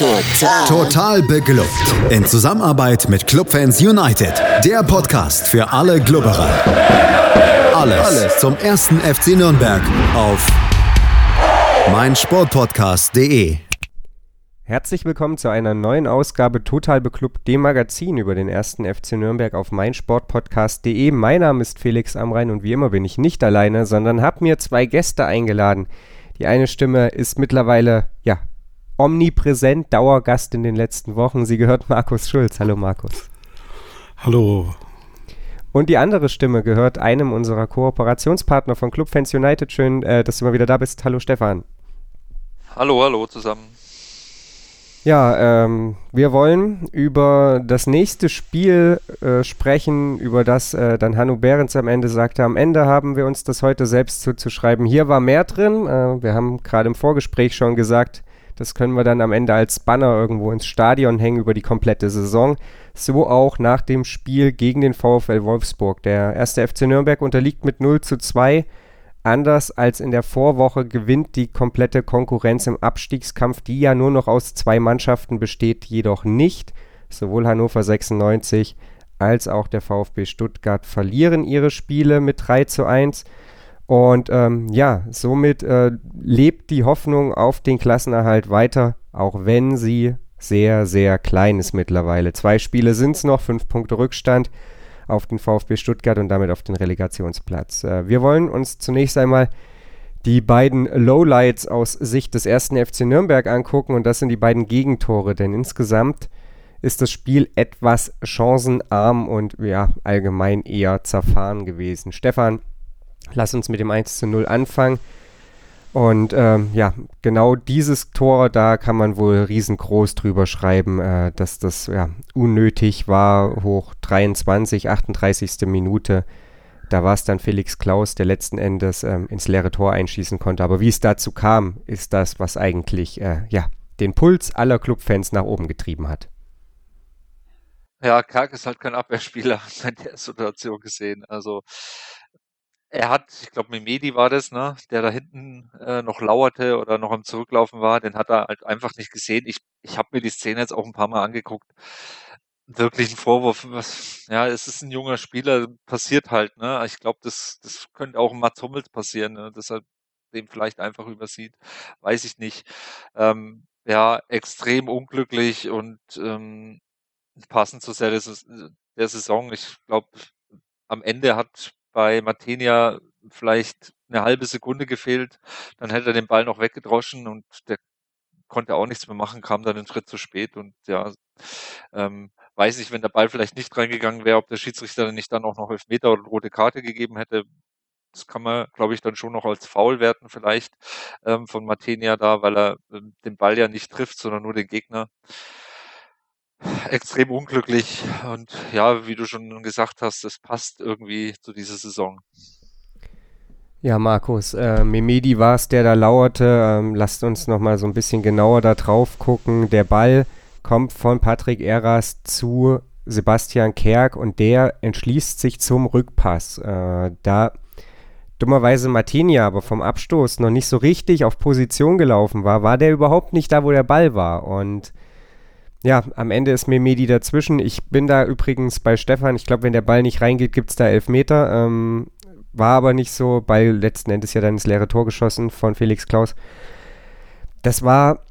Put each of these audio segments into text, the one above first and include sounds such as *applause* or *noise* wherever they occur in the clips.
Total. Total beglückt. In Zusammenarbeit mit Clubfans United. Der Podcast für alle Glubberer. Alles, Alles zum ersten FC Nürnberg auf meinsportpodcast.de. Herzlich willkommen zu einer neuen Ausgabe Total Beklubbt, dem Magazin über den ersten FC Nürnberg auf meinsportpodcast.de. Mein Name ist Felix Amrein und wie immer bin ich nicht alleine, sondern habe mir zwei Gäste eingeladen. Die eine Stimme ist mittlerweile, ja, omnipräsent, Dauergast in den letzten Wochen. Sie gehört Markus Schulz. Hallo Markus. Hallo. Und die andere Stimme gehört einem unserer Kooperationspartner von Clubfans United. Schön, äh, dass du mal wieder da bist. Hallo Stefan. Hallo, hallo zusammen. Ja, ähm, wir wollen über das nächste Spiel äh, sprechen, über das äh, dann Hanno Behrens am Ende sagte. Am Ende haben wir uns das heute selbst zuzuschreiben. Hier war mehr drin. Äh, wir haben gerade im Vorgespräch schon gesagt, das können wir dann am Ende als Banner irgendwo ins Stadion hängen über die komplette Saison. So auch nach dem Spiel gegen den VfL Wolfsburg. Der erste FC Nürnberg unterliegt mit 0 zu 2. Anders als in der Vorwoche gewinnt die komplette Konkurrenz im Abstiegskampf, die ja nur noch aus zwei Mannschaften besteht, jedoch nicht. Sowohl Hannover 96 als auch der VfB Stuttgart verlieren ihre Spiele mit 3 zu 1. Und ähm, ja, somit äh, lebt die Hoffnung auf den Klassenerhalt weiter, auch wenn sie sehr, sehr klein ist mittlerweile. Zwei Spiele sind es noch, fünf Punkte Rückstand auf den VfB Stuttgart und damit auf den Relegationsplatz. Äh, wir wollen uns zunächst einmal die beiden Lowlights aus Sicht des ersten FC Nürnberg angucken und das sind die beiden Gegentore, denn insgesamt ist das Spiel etwas chancenarm und ja, allgemein eher zerfahren gewesen. Stefan, Lass uns mit dem 1 zu 0 anfangen. Und ähm, ja, genau dieses Tor, da kann man wohl riesengroß drüber schreiben, äh, dass das ja, unnötig war, hoch 23, 38. Minute. Da war es dann Felix Klaus, der letzten Endes ähm, ins leere Tor einschießen konnte. Aber wie es dazu kam, ist das, was eigentlich äh, ja, den Puls aller Clubfans nach oben getrieben hat. Ja, Karg ist halt kein Abwehrspieler in der Situation gesehen. Also er hat, ich glaube, Mimedi war das, ne, der da hinten äh, noch lauerte oder noch am Zurücklaufen war, den hat er halt einfach nicht gesehen. Ich, ich habe mir die Szene jetzt auch ein paar Mal angeguckt. Wirklich ein Vorwurf, was, ja, es ist ein junger Spieler, passiert halt, ne? Ich glaube, das, das könnte auch Mats Hummels passieren, ne? dass er den vielleicht einfach übersieht, weiß ich nicht. Ähm, ja, extrem unglücklich und ähm, passend zu sehr der Saison. Ich glaube, am Ende hat bei Martinia vielleicht eine halbe Sekunde gefehlt, dann hätte er den Ball noch weggedroschen und der konnte auch nichts mehr machen, kam dann einen Schritt zu spät und ja, ähm, weiß ich, wenn der Ball vielleicht nicht reingegangen wäre, ob der Schiedsrichter dann nicht dann auch noch Elfmeter oder rote Karte gegeben hätte. Das kann man, glaube ich, dann schon noch als Foul werten vielleicht ähm, von Martinia da, weil er ähm, den Ball ja nicht trifft, sondern nur den Gegner extrem unglücklich und ja, wie du schon gesagt hast, es passt irgendwie zu dieser Saison. Ja, Markus, äh, Memedi war es, der da lauerte. Ähm, lasst uns noch mal so ein bisschen genauer da drauf gucken. Der Ball kommt von Patrick Eras zu Sebastian Kerk und der entschließt sich zum Rückpass. Äh, da dummerweise Martinia aber vom Abstoß noch nicht so richtig auf Position gelaufen war, war der überhaupt nicht da, wo der Ball war. Und ja, am Ende ist Memedi dazwischen. Ich bin da übrigens bei Stefan. Ich glaube, wenn der Ball nicht reingeht, gibt es da Elfmeter. Ähm, war aber nicht so. Ball letzten Endes ja dann ins leere Tor geschossen von Felix Klaus. Das war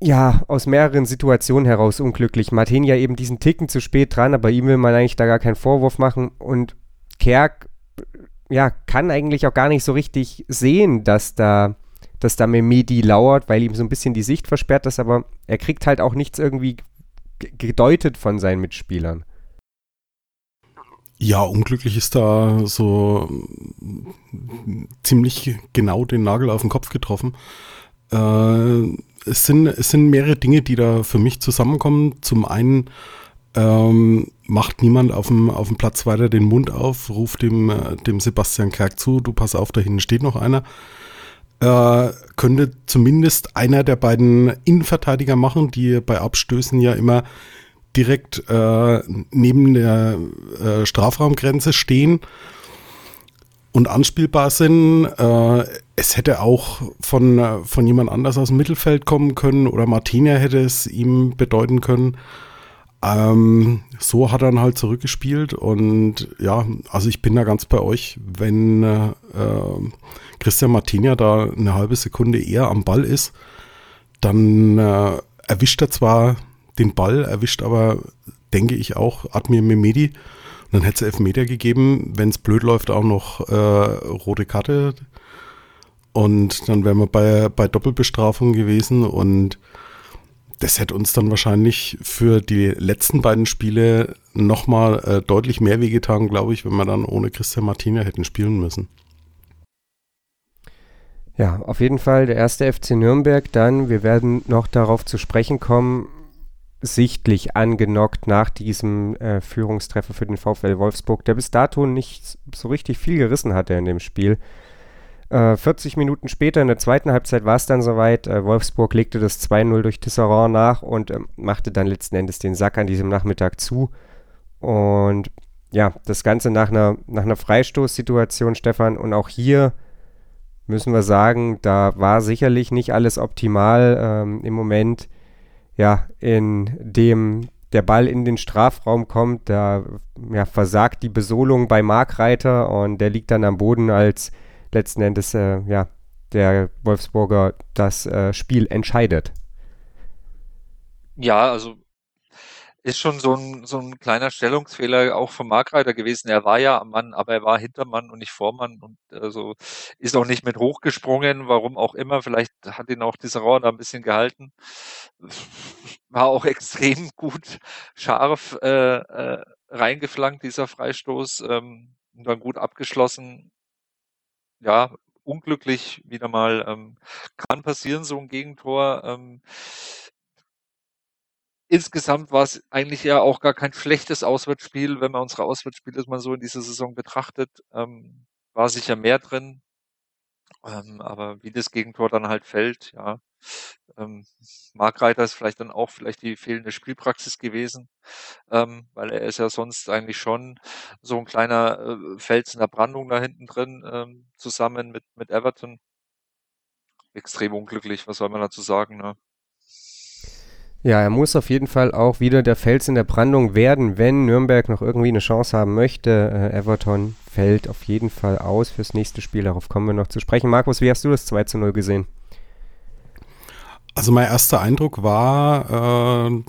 ja aus mehreren Situationen heraus unglücklich. Martin ja eben diesen Ticken zu spät dran, aber ihm will man eigentlich da gar keinen Vorwurf machen. Und Kerk ja, kann eigentlich auch gar nicht so richtig sehen, dass da dass da Memedi lauert, weil ihm so ein bisschen die Sicht versperrt ist, aber er kriegt halt auch nichts irgendwie gedeutet von seinen Mitspielern. Ja, unglücklich ist da so ziemlich genau den Nagel auf den Kopf getroffen. Äh, es, sind, es sind mehrere Dinge, die da für mich zusammenkommen. Zum einen ähm, macht niemand auf dem, auf dem Platz weiter den Mund auf, ruft dem, äh, dem Sebastian Kerk zu, du pass auf, da hinten steht noch einer äh, könnte zumindest einer der beiden Innenverteidiger machen, die bei Abstößen ja immer direkt äh, neben der äh, Strafraumgrenze stehen. und anspielbar sind. Äh, es hätte auch von, von jemand anders aus dem Mittelfeld kommen können oder Martina hätte es ihm bedeuten können. Ähm, so hat er dann halt zurückgespielt und ja, also ich bin da ganz bei euch, wenn äh, Christian Martinia da eine halbe Sekunde eher am Ball ist, dann äh, erwischt er zwar den Ball, erwischt aber, denke ich, auch Admir Mehmedi. Und dann hätte es Elfmeter gegeben, wenn es blöd läuft, auch noch äh, rote Karte. Und dann wären wir bei, bei Doppelbestrafung gewesen und das hätte uns dann wahrscheinlich für die letzten beiden Spiele nochmal äh, deutlich mehr wehgetan, glaube ich, wenn wir dann ohne Christian Martina hätten spielen müssen. Ja, auf jeden Fall der erste FC Nürnberg dann, wir werden noch darauf zu sprechen kommen, sichtlich angenockt nach diesem äh, Führungstreffer für den VfL Wolfsburg, der bis dato nicht so richtig viel gerissen hatte in dem Spiel. 40 äh, Minuten später in der zweiten Halbzeit war es dann soweit. Äh, Wolfsburg legte das 2-0 durch Tisserand nach und äh, machte dann letzten Endes den Sack an diesem Nachmittag zu. Und ja, das Ganze nach einer, nach einer Freistoßsituation, Stefan. Und auch hier müssen wir sagen, da war sicherlich nicht alles optimal ähm, im Moment. Ja, in dem der Ball in den Strafraum kommt, da ja, versagt die Besolung bei Markreiter und der liegt dann am Boden als letzten Endes äh, ja, der Wolfsburger das äh, Spiel entscheidet. Ja, also ist schon so ein, so ein kleiner Stellungsfehler auch vom Markreiter gewesen. Er war ja am Mann, aber er war Hintermann und nicht Vormann und also ist auch nicht mit hochgesprungen, warum auch immer. Vielleicht hat ihn auch dieser Rauer da ein bisschen gehalten. War auch *laughs* extrem gut scharf äh, äh, reingeflankt, dieser Freistoß. Ähm, und dann gut abgeschlossen ja, unglücklich wieder mal. Ähm, kann passieren, so ein Gegentor. Ähm, insgesamt war es eigentlich ja auch gar kein schlechtes Auswärtsspiel, wenn man unsere Auswärtsspiele mal so in dieser Saison betrachtet. Ähm, war sicher mehr drin. Ähm, aber wie das Gegentor dann halt fällt, ja. Ähm, Markreiter ist vielleicht dann auch vielleicht die fehlende Spielpraxis gewesen, ähm, weil er ist ja sonst eigentlich schon so ein kleiner äh, Fels in der Brandung da hinten drin, ähm, zusammen mit, mit Everton. Extrem unglücklich, was soll man dazu sagen, ne? Ja, er muss auf jeden Fall auch wieder der Fels in der Brandung werden, wenn Nürnberg noch irgendwie eine Chance haben möchte. Äh, Everton fällt auf jeden Fall aus fürs nächste Spiel. Darauf kommen wir noch zu sprechen. Markus, wie hast du das 2 zu 0 gesehen? Also mein erster Eindruck war, äh,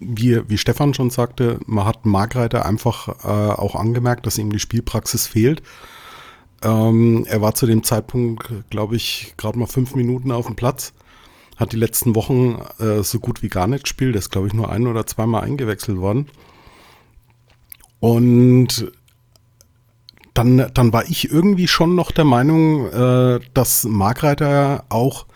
wie, wie Stefan schon sagte, man hat Margreiter einfach äh, auch angemerkt, dass ihm die Spielpraxis fehlt. Ähm, er war zu dem Zeitpunkt, glaube ich, gerade mal fünf Minuten auf dem Platz hat die letzten Wochen äh, so gut wie gar nicht gespielt. ist, glaube ich, nur ein oder zweimal eingewechselt worden. Und dann, dann war ich irgendwie schon noch der Meinung, äh, dass Markreiter auch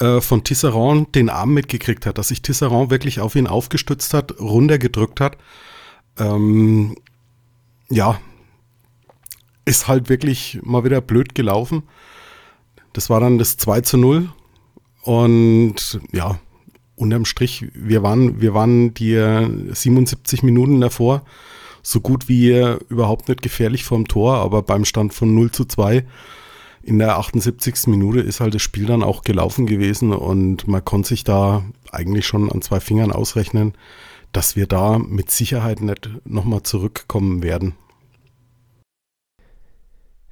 äh, von Tisserand den Arm mitgekriegt hat, dass sich Tisserand wirklich auf ihn aufgestützt hat, runtergedrückt hat. Ähm, ja, ist halt wirklich mal wieder blöd gelaufen. Das war dann das 2 zu 0 und ja, unterm Strich, wir waren, wir waren die 77 Minuten davor so gut wie überhaupt nicht gefährlich vorm Tor, aber beim Stand von 0 zu 2 in der 78. Minute ist halt das Spiel dann auch gelaufen gewesen und man konnte sich da eigentlich schon an zwei Fingern ausrechnen, dass wir da mit Sicherheit nicht nochmal zurückkommen werden.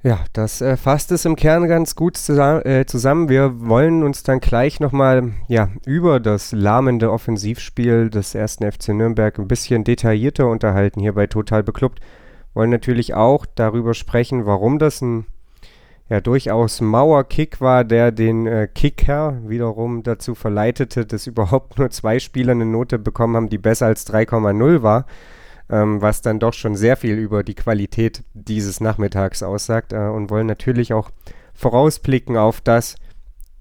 Ja, das äh, fasst es im Kern ganz gut zusammen, äh, zusammen. Wir wollen uns dann gleich nochmal ja, über das lahmende Offensivspiel des ersten FC Nürnberg ein bisschen detaillierter unterhalten hier bei Total Beklubbt. Wollen natürlich auch darüber sprechen, warum das ein ja, durchaus Mauerkick war, der den äh, Kicker wiederum dazu verleitete, dass überhaupt nur zwei Spieler eine Note bekommen haben, die besser als 3,0 war ähm, was dann doch schon sehr viel über die Qualität dieses Nachmittags aussagt äh, und wollen natürlich auch vorausblicken auf das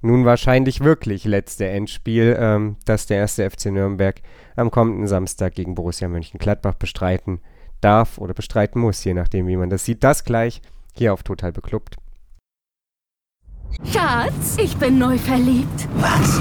nun wahrscheinlich wirklich letzte Endspiel, ähm, das der erste FC Nürnberg am kommenden Samstag gegen Borussia Mönchengladbach bestreiten darf oder bestreiten muss, je nachdem, wie man das sieht. Das gleich hier auf Total Beklubbt. Schatz, ich bin neu verliebt. Was?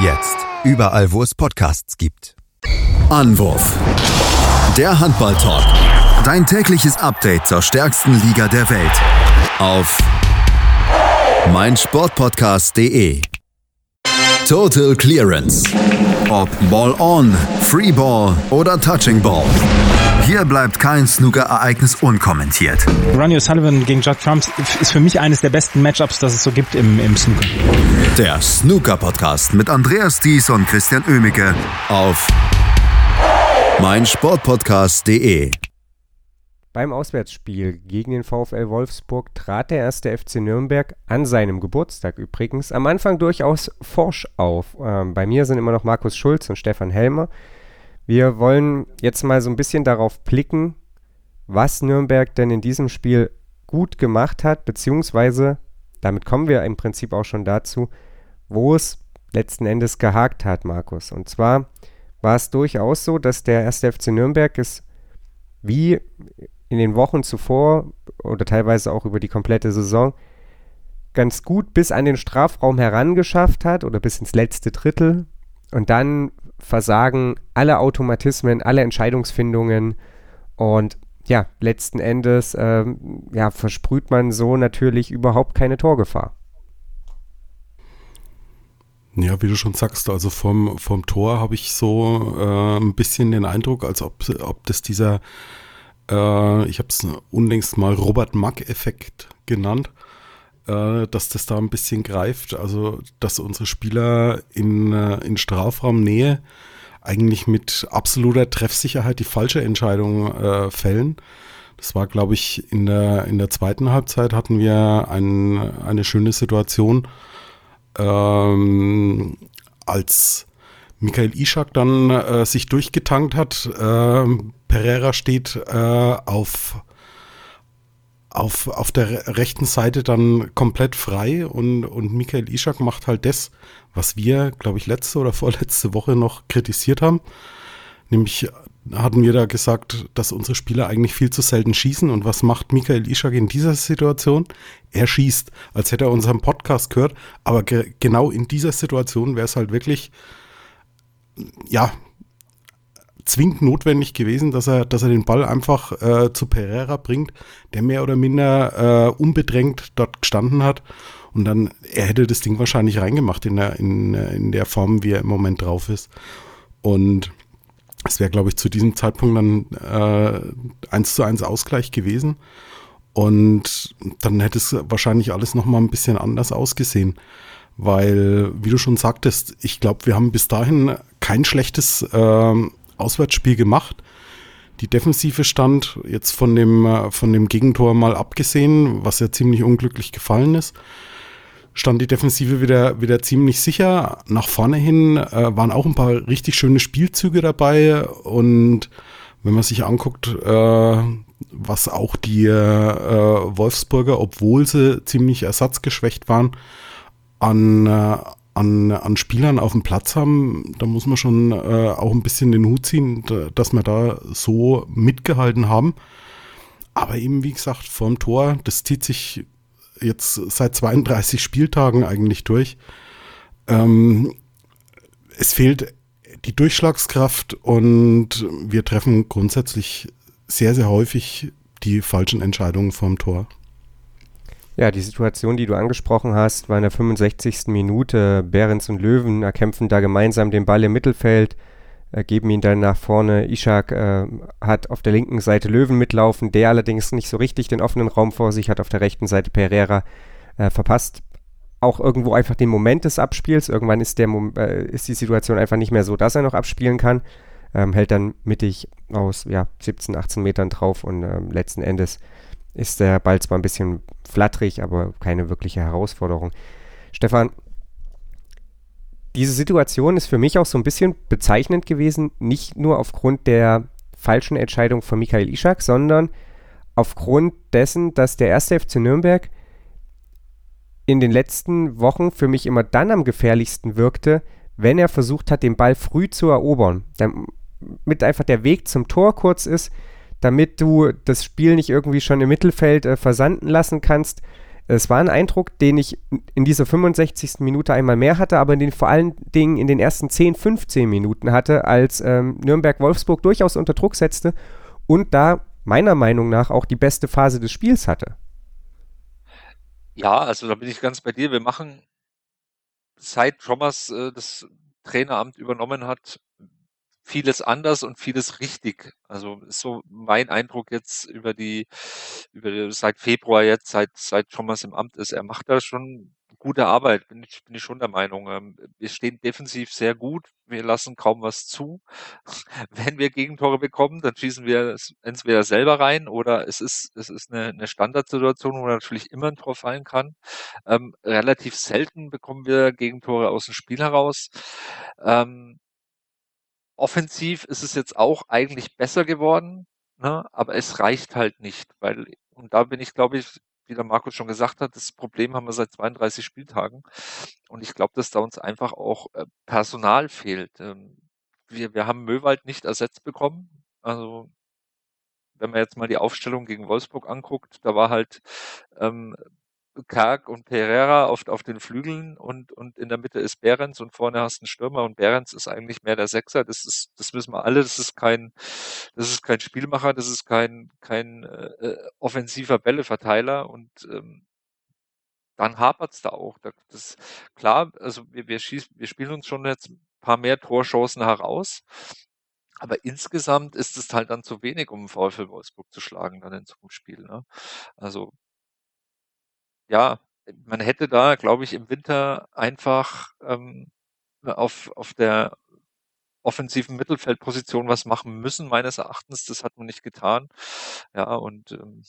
Jetzt überall, wo es Podcasts gibt. Anwurf. Der Handball-Talk. Dein tägliches Update zur stärksten Liga der Welt. Auf meinsportpodcast.de. Total Clearance. Ob Ball on, Free Ball oder Touching Ball. Hier bleibt kein Snooker-Ereignis unkommentiert. Ronnie O'Sullivan gegen Judd Trump ist für mich eines der besten Matchups, das es so gibt im, im Snooker. Der Snooker-Podcast mit Andreas Thies und Christian Oemicke auf meinsportpodcast.de. Beim Auswärtsspiel gegen den VfL Wolfsburg trat der erste FC Nürnberg an seinem Geburtstag übrigens am Anfang durchaus forsch auf. Ähm, bei mir sind immer noch Markus Schulz und Stefan Helmer. Wir wollen jetzt mal so ein bisschen darauf blicken, was Nürnberg denn in diesem Spiel gut gemacht hat, beziehungsweise damit kommen wir im Prinzip auch schon dazu, wo es letzten Endes gehakt hat, Markus. Und zwar war es durchaus so, dass der erste FC Nürnberg es wie in den Wochen zuvor oder teilweise auch über die komplette Saison ganz gut bis an den Strafraum herangeschafft hat oder bis ins letzte Drittel und dann versagen alle Automatismen, alle Entscheidungsfindungen und ja, letzten Endes ähm, ja, versprüht man so natürlich überhaupt keine Torgefahr. Ja, wie du schon sagst, also vom, vom Tor habe ich so äh, ein bisschen den Eindruck, als ob, ob das dieser äh, ich habe es unlängst mal Robert Mack-Effekt genannt, äh, dass das da ein bisschen greift. Also, dass unsere Spieler in, äh, in Strafraumnähe eigentlich mit absoluter Treffsicherheit die falsche Entscheidung äh, fällen. Das war, glaube ich, in der, in der zweiten Halbzeit hatten wir ein, eine schöne Situation, ähm, als Michael Ishak dann äh, sich durchgetankt hat. Äh, Pereira steht äh, auf, auf, auf der rechten Seite dann komplett frei und, und Michael Ishak macht halt das, was wir, glaube ich, letzte oder *laughs* vorletzte Woche noch kritisiert haben. Nämlich hatten wir da gesagt, dass unsere Spieler eigentlich viel zu selten schießen. Und was macht Michael Ishak in dieser Situation? Er schießt, als hätte er unseren Podcast gehört. Aber ge genau in dieser Situation wäre es halt wirklich ja, zwingend notwendig gewesen, dass er, dass er den Ball einfach äh, zu Pereira bringt, der mehr oder minder äh, unbedrängt dort gestanden hat. Und dann, er hätte das Ding wahrscheinlich reingemacht in der, in, in der Form, wie er im Moment drauf ist. Und es wäre, glaube ich, zu diesem Zeitpunkt dann äh, 1 zu 1 Ausgleich gewesen. Und dann hätte es wahrscheinlich alles nochmal ein bisschen anders ausgesehen. Weil, wie du schon sagtest, ich glaube, wir haben bis dahin kein schlechtes äh, Auswärtsspiel gemacht. Die Defensive stand jetzt von dem, äh, von dem Gegentor mal abgesehen, was ja ziemlich unglücklich gefallen ist, stand die Defensive wieder, wieder ziemlich sicher. Nach vorne hin äh, waren auch ein paar richtig schöne Spielzüge dabei und wenn man sich anguckt, äh, was auch die äh, Wolfsburger, obwohl sie ziemlich ersatzgeschwächt waren, an, äh, an, an Spielern auf dem Platz haben, da muss man schon äh, auch ein bisschen den Hut ziehen, dass wir da so mitgehalten haben. Aber eben, wie gesagt, vorm Tor, das zieht sich jetzt seit 32 Spieltagen eigentlich durch. Ähm, es fehlt die Durchschlagskraft und wir treffen grundsätzlich sehr, sehr häufig die falschen Entscheidungen vorm Tor. Ja, die Situation, die du angesprochen hast, war in der 65. Minute. Behrens und Löwen erkämpfen da gemeinsam den Ball im Mittelfeld, äh, geben ihn dann nach vorne. Ishak äh, hat auf der linken Seite Löwen mitlaufen, der allerdings nicht so richtig den offenen Raum vor sich hat. Auf der rechten Seite Pereira äh, verpasst auch irgendwo einfach den Moment des Abspiels. Irgendwann ist, der, äh, ist die Situation einfach nicht mehr so, dass er noch abspielen kann. Ähm, hält dann mittig aus ja, 17, 18 Metern drauf und ähm, letzten Endes ist der Ball zwar ein bisschen flatterig, aber keine wirkliche Herausforderung. Stefan, diese Situation ist für mich auch so ein bisschen bezeichnend gewesen, nicht nur aufgrund der falschen Entscheidung von Michael Ischak, sondern aufgrund dessen, dass der erste FC Nürnberg in den letzten Wochen für mich immer dann am gefährlichsten wirkte, wenn er versucht hat, den Ball früh zu erobern. Damit einfach der Weg zum Tor kurz ist, damit du das Spiel nicht irgendwie schon im Mittelfeld äh, versanden lassen kannst. Es war ein Eindruck, den ich in dieser 65. Minute einmal mehr hatte, aber den vor allen Dingen in den ersten 10, 15 Minuten hatte, als ähm, Nürnberg-Wolfsburg durchaus unter Druck setzte und da meiner Meinung nach auch die beste Phase des Spiels hatte. Ja, also da bin ich ganz bei dir. Wir machen seit Thomas äh, das Traineramt übernommen hat, vieles anders und vieles richtig. Also ist so mein Eindruck jetzt über die, über seit Februar jetzt, seit seit Thomas im Amt ist. Er macht da schon gute Arbeit, bin ich, bin ich schon der Meinung. Ähm, wir stehen defensiv sehr gut. Wir lassen kaum was zu. *laughs* Wenn wir Gegentore bekommen, dann schießen wir entweder selber rein oder es ist, es ist eine, eine Standardsituation, wo natürlich immer ein Tor fallen kann. Ähm, relativ selten bekommen wir Gegentore aus dem Spiel heraus. Ähm, offensiv ist es jetzt auch eigentlich besser geworden, ne? aber es reicht halt nicht, weil, und da bin ich, glaube ich, wie der Markus schon gesagt hat, das Problem haben wir seit 32 Spieltagen. Und ich glaube, dass da uns einfach auch äh, Personal fehlt. Ähm, wir, wir haben Möwald nicht ersetzt bekommen. Also wenn man jetzt mal die Aufstellung gegen Wolfsburg anguckt, da war halt ähm, Karg und Pereira auf, auf den Flügeln und, und in der Mitte ist Behrens und vorne hast du einen Stürmer und Behrens ist eigentlich mehr der Sechser. Das ist, das wissen wir alle. Das ist kein, das ist kein Spielmacher, das ist kein, kein äh, äh offensiver Bälleverteiler und ähm, dann hapert's da auch. Das, klar, also wir, wir, schießen, wir spielen uns schon jetzt ein paar mehr Torchancen heraus. Aber insgesamt ist es halt dann zu wenig, um VfL Wolfsburg zu schlagen dann in so einem Spiel. Ne? Also ja, man hätte da, glaube ich, im Winter einfach ähm, auf, auf der offensiven Mittelfeldposition was machen müssen, meines Erachtens. Das hat man nicht getan. Ja, und ähm,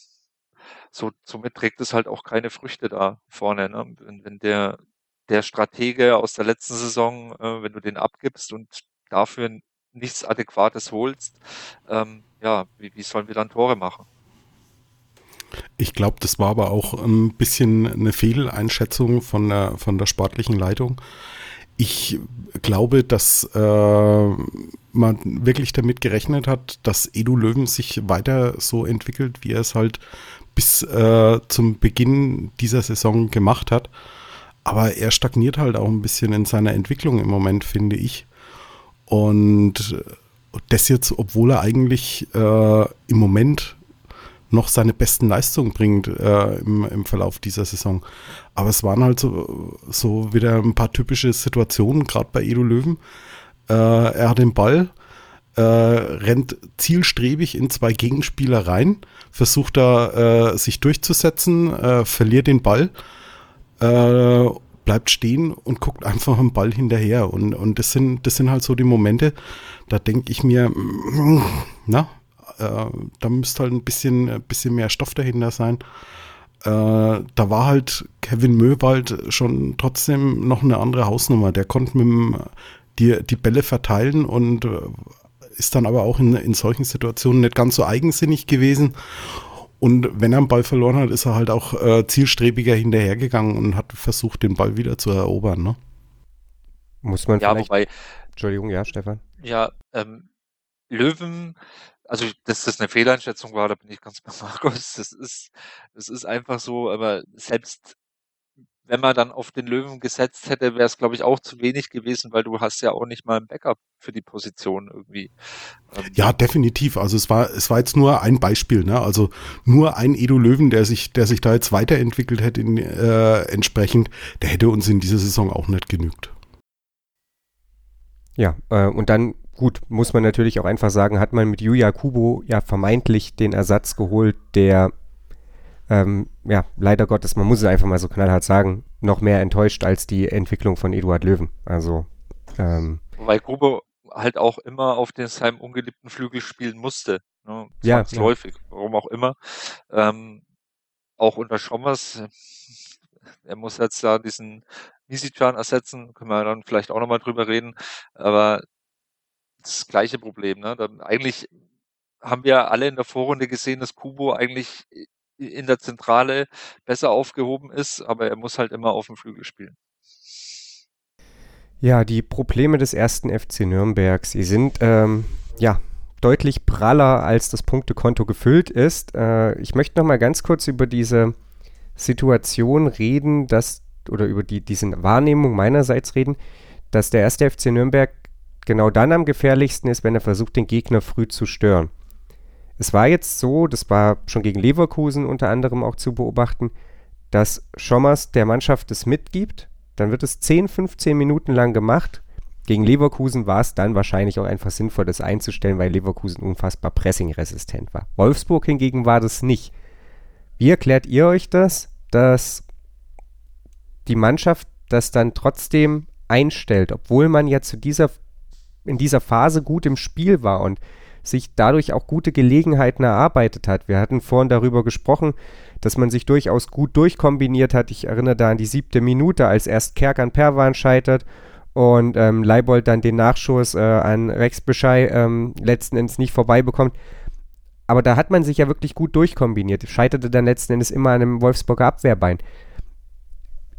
so, somit trägt es halt auch keine Früchte da vorne. Ne? Wenn, wenn der, der Stratege aus der letzten Saison, äh, wenn du den abgibst und dafür nichts Adäquates holst, ähm, ja, wie, wie sollen wir dann Tore machen? Ich glaube, das war aber auch ein bisschen eine Fehleinschätzung von der, von der sportlichen Leitung. Ich glaube, dass äh, man wirklich damit gerechnet hat, dass Edu Löwen sich weiter so entwickelt, wie er es halt bis äh, zum Beginn dieser Saison gemacht hat. Aber er stagniert halt auch ein bisschen in seiner Entwicklung im Moment, finde ich. Und das jetzt, obwohl er eigentlich äh, im Moment noch seine besten Leistungen bringt äh, im, im Verlauf dieser Saison. Aber es waren halt so, so wieder ein paar typische Situationen, gerade bei Edu Löwen. Äh, er hat den Ball, äh, rennt zielstrebig in zwei Gegenspieler rein, versucht da äh, sich durchzusetzen, äh, verliert den Ball, äh, bleibt stehen und guckt einfach am Ball hinterher. Und, und das, sind, das sind halt so die Momente, da denke ich mir, na, äh, da müsste halt ein bisschen, ein bisschen mehr Stoff dahinter sein. Äh, da war halt Kevin Möwald schon trotzdem noch eine andere Hausnummer. Der konnte mit dem, die, die Bälle verteilen und äh, ist dann aber auch in, in solchen Situationen nicht ganz so eigensinnig gewesen. Und wenn er einen Ball verloren hat, ist er halt auch äh, zielstrebiger hinterhergegangen und hat versucht, den Ball wieder zu erobern. Ne? Muss man ja, vielleicht... Wobei, Entschuldigung, ja, Stefan. Ja, ähm, Löwen also, dass das eine Fehleinschätzung war, da bin ich ganz bei Markus. *laughs* Das ist das ist einfach so, aber selbst wenn man dann auf den Löwen gesetzt hätte, wäre es, glaube ich, auch zu wenig gewesen, weil du hast ja auch nicht mal ein Backup für die Position irgendwie. Ähm, ja, definitiv. Also es war, es war jetzt nur ein Beispiel, ne? Also nur ein Edu Löwen, der sich, der sich da jetzt weiterentwickelt hätte in, äh, entsprechend, der hätte uns in dieser Saison auch nicht genügt. Ja, äh, und dann gut, muss man natürlich auch einfach sagen, hat man mit Yuya Kubo ja vermeintlich den Ersatz geholt, der ähm, ja, leider Gottes, man muss es einfach mal so knallhart sagen, noch mehr enttäuscht als die Entwicklung von Eduard Löwen. Also, ähm, Weil Kubo halt auch immer auf den seinem ungeliebten Flügel spielen musste. Ne? Ja, häufig, warum auch immer. Ähm, auch unter Schommers, er muss jetzt da diesen Misicjan ersetzen, können wir dann vielleicht auch nochmal drüber reden, aber das gleiche Problem. Ne? Dann eigentlich haben wir alle in der Vorrunde gesehen, dass Kubo eigentlich in der Zentrale besser aufgehoben ist, aber er muss halt immer auf dem Flügel spielen. Ja, die Probleme des ersten FC Nürnberg, sie sind ähm, ja deutlich praller, als das Punktekonto gefüllt ist. Äh, ich möchte noch mal ganz kurz über diese Situation reden, dass oder über die, diese Wahrnehmung meinerseits reden, dass der erste FC Nürnberg genau dann am gefährlichsten ist, wenn er versucht, den Gegner früh zu stören. Es war jetzt so, das war schon gegen Leverkusen unter anderem auch zu beobachten, dass Schommers der Mannschaft es mitgibt, dann wird es 10, 15 Minuten lang gemacht. Gegen Leverkusen war es dann wahrscheinlich auch einfach sinnvoll, das einzustellen, weil Leverkusen unfassbar pressingresistent war. Wolfsburg hingegen war das nicht. Wie erklärt ihr euch das, dass die Mannschaft das dann trotzdem einstellt, obwohl man ja zu dieser, in dieser Phase gut im Spiel war und sich dadurch auch gute Gelegenheiten erarbeitet hat. Wir hatten vorhin darüber gesprochen, dass man sich durchaus gut durchkombiniert hat. Ich erinnere da an die siebte Minute, als erst Kerk an Perwan scheitert und ähm, Leibold dann den Nachschuss äh, an Rex Beschei ähm, letzten Endes nicht vorbei bekommt. Aber da hat man sich ja wirklich gut durchkombiniert. Scheiterte dann letzten Endes immer an einem Wolfsburger Abwehrbein.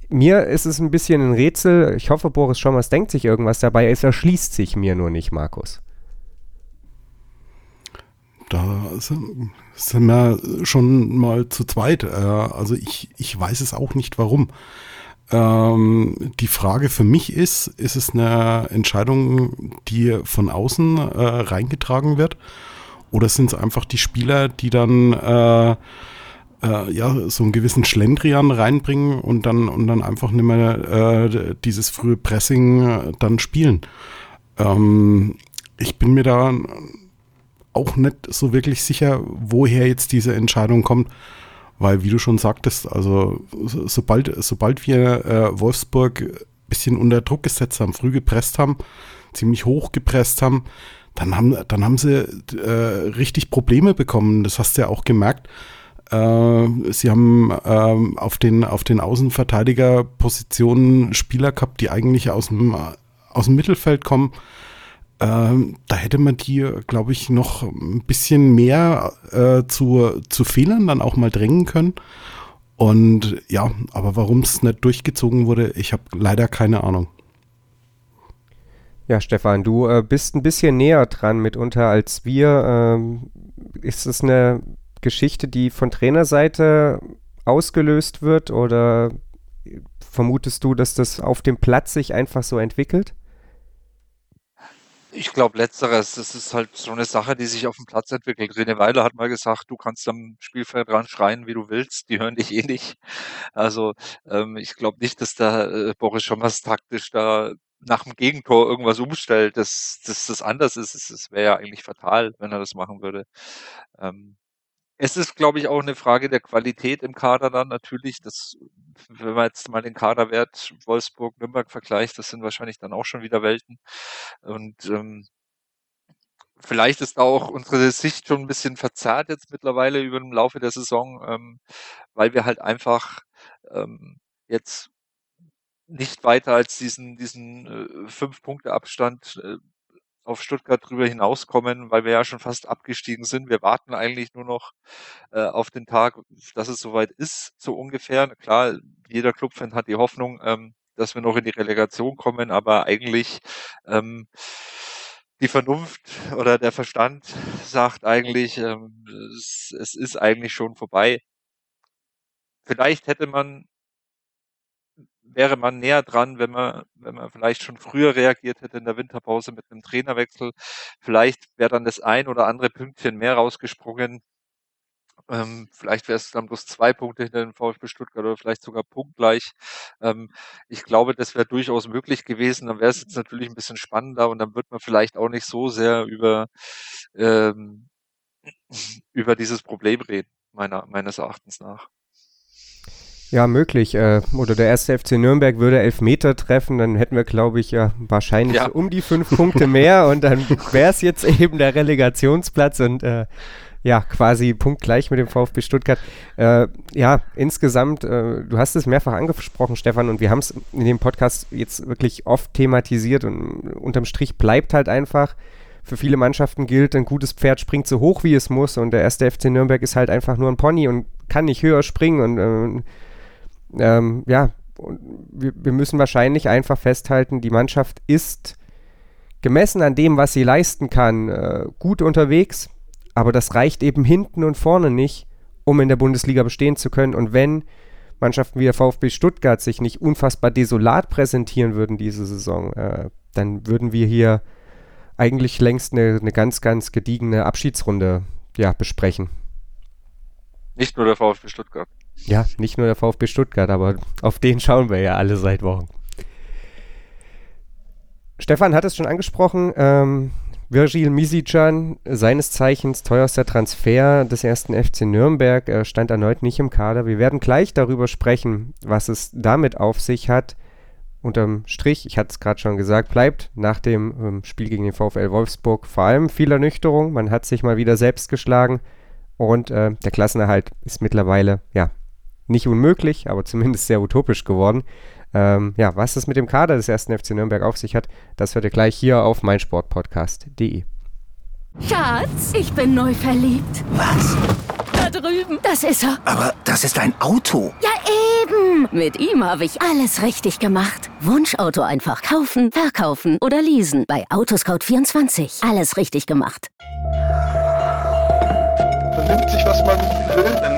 Mir ist es ein bisschen ein Rätsel. Ich hoffe, Boris Schommers denkt sich irgendwas dabei. Es erschließt sich mir nur nicht, Markus da sind, wir schon mal zu zweit. Äh, also ich, ich weiß es auch nicht warum. Ähm, die Frage für mich ist, ist es eine Entscheidung, die von außen äh, reingetragen wird? Oder sind es einfach die Spieler, die dann äh, äh, ja, so einen gewissen Schlendrian reinbringen und dann, und dann einfach nicht mehr äh, dieses frühe Pressing dann spielen? Ähm, ich bin mir da auch nicht so wirklich sicher, woher jetzt diese Entscheidung kommt. Weil, wie du schon sagtest, also sobald, sobald wir äh, Wolfsburg ein bisschen unter Druck gesetzt haben, früh gepresst haben, ziemlich hoch gepresst haben, dann haben, dann haben sie äh, richtig Probleme bekommen. Das hast du ja auch gemerkt. Äh, sie haben äh, auf den, auf den Außenverteidigerpositionen Spieler gehabt, die eigentlich aus dem, aus dem Mittelfeld kommen ähm, da hätte man die, glaube ich, noch ein bisschen mehr äh, zu, zu Fehlern dann auch mal drängen können. Und ja, aber warum es nicht durchgezogen wurde, ich habe leider keine Ahnung. Ja, Stefan, du äh, bist ein bisschen näher dran mitunter als wir. Ähm, ist es eine Geschichte, die von Trainerseite ausgelöst wird oder vermutest du, dass das auf dem Platz sich einfach so entwickelt? Ich glaube letzteres, das ist halt so eine Sache, die sich auf dem Platz entwickelt. Rene Weiler hat mal gesagt, du kannst am Spielfeld dran schreien, wie du willst, die hören dich eh nicht. Also ähm, ich glaube nicht, dass da äh, Boris Schommers taktisch da nach dem Gegentor irgendwas umstellt, dass, dass das anders ist. Es wäre ja eigentlich fatal, wenn er das machen würde. Ähm, es ist, glaube ich, auch eine Frage der Qualität im Kader dann natürlich. Das, wenn man jetzt mal den Kaderwert Wolfsburg-Nürnberg vergleicht, das sind wahrscheinlich dann auch schon wieder Welten. Und ähm, vielleicht ist da auch unsere Sicht schon ein bisschen verzerrt jetzt mittlerweile über den Laufe der Saison, ähm, weil wir halt einfach ähm, jetzt nicht weiter als diesen, diesen äh, fünf Punkte Abstand äh, auf Stuttgart drüber hinauskommen, weil wir ja schon fast abgestiegen sind. Wir warten eigentlich nur noch äh, auf den Tag, dass es soweit ist, so ungefähr. Klar, jeder Clubfan hat die Hoffnung, ähm, dass wir noch in die Relegation kommen, aber eigentlich ähm, die Vernunft oder der Verstand sagt eigentlich, ähm, es, es ist eigentlich schon vorbei. Vielleicht hätte man wäre man näher dran, wenn man, wenn man vielleicht schon früher reagiert hätte in der Winterpause mit einem Trainerwechsel. Vielleicht wäre dann das ein oder andere Pünktchen mehr rausgesprungen. Ähm, vielleicht wäre es dann bloß zwei Punkte hinter dem VfB Stuttgart oder vielleicht sogar punktgleich. Ähm, ich glaube, das wäre durchaus möglich gewesen. Dann wäre es jetzt natürlich ein bisschen spannender und dann wird man vielleicht auch nicht so sehr über, ähm, über dieses Problem reden, meiner, meines Erachtens nach. Ja, möglich. Äh, oder der erste FC Nürnberg würde elf Meter treffen, dann hätten wir, glaube ich, ja wahrscheinlich ja. um die fünf Punkte mehr und dann wäre es jetzt *laughs* eben der Relegationsplatz und äh, ja, quasi punktgleich mit dem VfB Stuttgart. Äh, ja, insgesamt, äh, du hast es mehrfach angesprochen, Stefan, und wir haben es in dem Podcast jetzt wirklich oft thematisiert und unterm Strich bleibt halt einfach, für viele Mannschaften gilt, ein gutes Pferd springt so hoch, wie es muss und der erste FC Nürnberg ist halt einfach nur ein Pony und kann nicht höher springen und äh, ähm, ja, wir, wir müssen wahrscheinlich einfach festhalten, die Mannschaft ist gemessen an dem, was sie leisten kann, äh, gut unterwegs, aber das reicht eben hinten und vorne nicht, um in der Bundesliga bestehen zu können. Und wenn Mannschaften wie der VfB Stuttgart sich nicht unfassbar desolat präsentieren würden diese Saison, äh, dann würden wir hier eigentlich längst eine, eine ganz, ganz gediegene Abschiedsrunde ja, besprechen. Nicht nur der VfB Stuttgart. Ja, nicht nur der VfB Stuttgart, aber auf den schauen wir ja alle seit Wochen. Stefan hat es schon angesprochen. Ähm, Virgil Misican, seines Zeichens teuerster Transfer des ersten FC Nürnberg, äh, stand erneut nicht im Kader. Wir werden gleich darüber sprechen, was es damit auf sich hat. Unterm Strich, ich hatte es gerade schon gesagt, bleibt nach dem ähm, Spiel gegen den VfL Wolfsburg vor allem viel Ernüchterung. Man hat sich mal wieder selbst geschlagen und äh, der Klassenerhalt ist mittlerweile ja nicht unmöglich, aber zumindest sehr utopisch geworden. Ähm, ja, was es mit dem Kader des ersten FC Nürnberg auf sich hat, das hört ihr gleich hier auf meinsportpodcast.de. Schatz, ich bin neu verliebt. Was? Da drüben. Das ist er. Aber das ist ein Auto. Ja, eben. Mit ihm habe ich alles richtig gemacht. Wunschauto einfach kaufen, verkaufen oder leasen. Bei Autoscout24. Alles richtig gemacht. Vernimmt sich, was man will.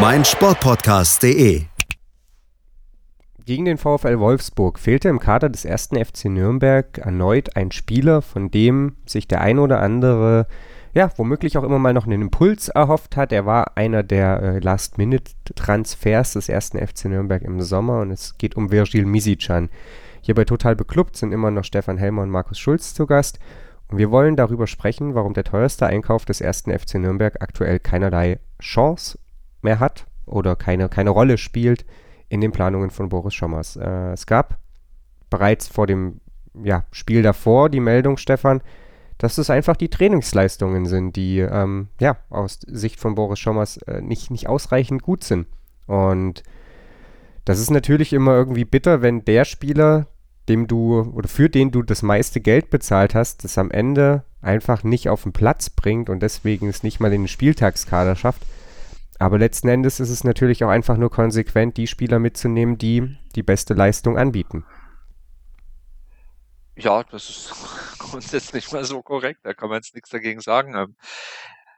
meinsportpodcast.de. Gegen den VfL Wolfsburg fehlte im Kader des ersten FC Nürnberg erneut ein Spieler, von dem sich der ein oder andere, ja, womöglich auch immer mal noch einen Impuls erhofft hat. Er war einer der äh, Last-Minute-Transfers des ersten FC Nürnberg im Sommer und es geht um Virgil Misican. Hier bei Total Beklubbt sind immer noch Stefan Helmer und Markus Schulz zu Gast. Und wir wollen darüber sprechen, warum der teuerste Einkauf des ersten FC Nürnberg aktuell keinerlei Chance mehr hat oder keine, keine Rolle spielt in den Planungen von Boris Schommers. Äh, es gab bereits vor dem ja, Spiel davor die Meldung, Stefan, dass es einfach die Trainingsleistungen sind, die ähm, ja, aus Sicht von Boris Schommers äh, nicht, nicht ausreichend gut sind. Und das ist natürlich immer irgendwie bitter, wenn der Spieler, dem du oder für den du das meiste Geld bezahlt hast, das am Ende einfach nicht auf den Platz bringt und deswegen es nicht mal in den Spieltagskader schafft. Aber letzten Endes ist es natürlich auch einfach nur konsequent, die Spieler mitzunehmen, die die beste Leistung anbieten. Ja, das ist *laughs* grundsätzlich mal so korrekt. Da kann man jetzt nichts dagegen sagen. Ähm,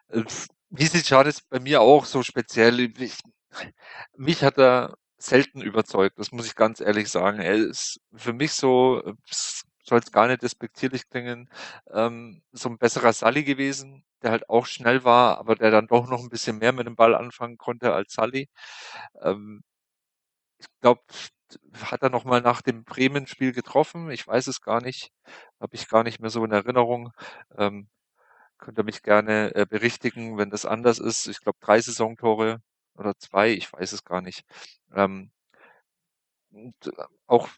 äh, wie sieht Schade ist bei mir auch so speziell. Ich, mich hat er selten überzeugt, das muss ich ganz ehrlich sagen. Er ist für mich so, soll es gar nicht despektierlich klingen, ähm, so ein besserer Sally gewesen, der halt auch schnell war, aber der dann doch noch ein bisschen mehr mit dem Ball anfangen konnte als Sally. Ähm, ich glaube, hat er noch mal nach dem Bremen-Spiel getroffen? Ich weiß es gar nicht, habe ich gar nicht mehr so in Erinnerung. Ähm, könnt ihr mich gerne äh, berichtigen, wenn das anders ist. Ich glaube, drei Saisontore oder zwei, ich weiß es gar nicht. Ähm, und auch